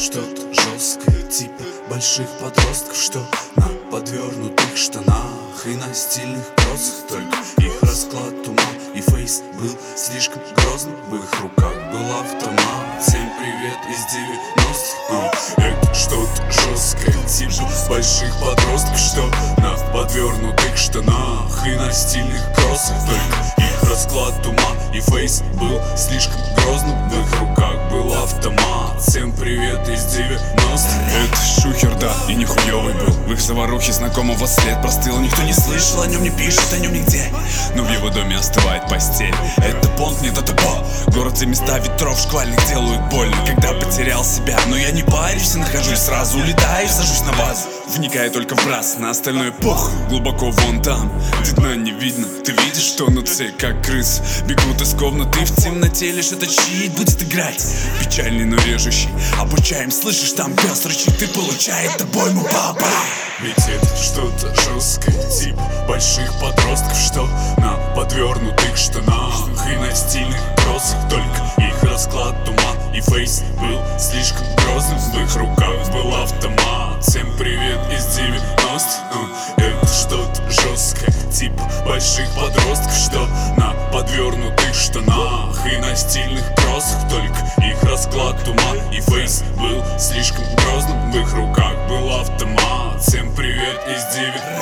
что-то жесткое Типа больших подростков, что на подвернутых штанах И на стильных кроссах Только их расклад ума и фейс был слишком грозным. В их руках был автомат. Всем привет из 90-х Это что-то жесткое Типа больших подростков, что на подвернутых штанах И на стильных кроссах Только их расклад ума и фейс был слишком грозным. В их привет из 90-х Это шухер, да, и нихуевый был. В их заварухе знакомого след простыл. Никто не слышал о нем, не пишет о нем нигде. Но в его доме остывает постель. Это понт, не тотопо Город, где места ветров шквальных делают больно. Когда потерял себя, но я не парюсь и нахожусь Сразу. Улетаю, сажусь на базу. Вникая только в раз, на остальное похуй Глубоко вон там, дна не видно. Ты видишь, что на цель, как крыс. Бегут из комнаты в темноте Лишь этот щит будет играть. Печальный, но режущий. Обучаем, слышишь, там пес рычит. Ты получает обойму, папа. Ведь это что-то жесткое Типа больших подростков, что на подвернутых штанах. И на стильных кроссах Только их расклад ума. И фейс был слишком грозным В их руках был автомат. Всем привет из 90-х Это что-то жесткое Типа больших подростков, что на подвернутых штанах. И на стильных кроссах Только их расклад ума и фейс был слишком грозным В их руках. Был автомат. Всем привет из 90-х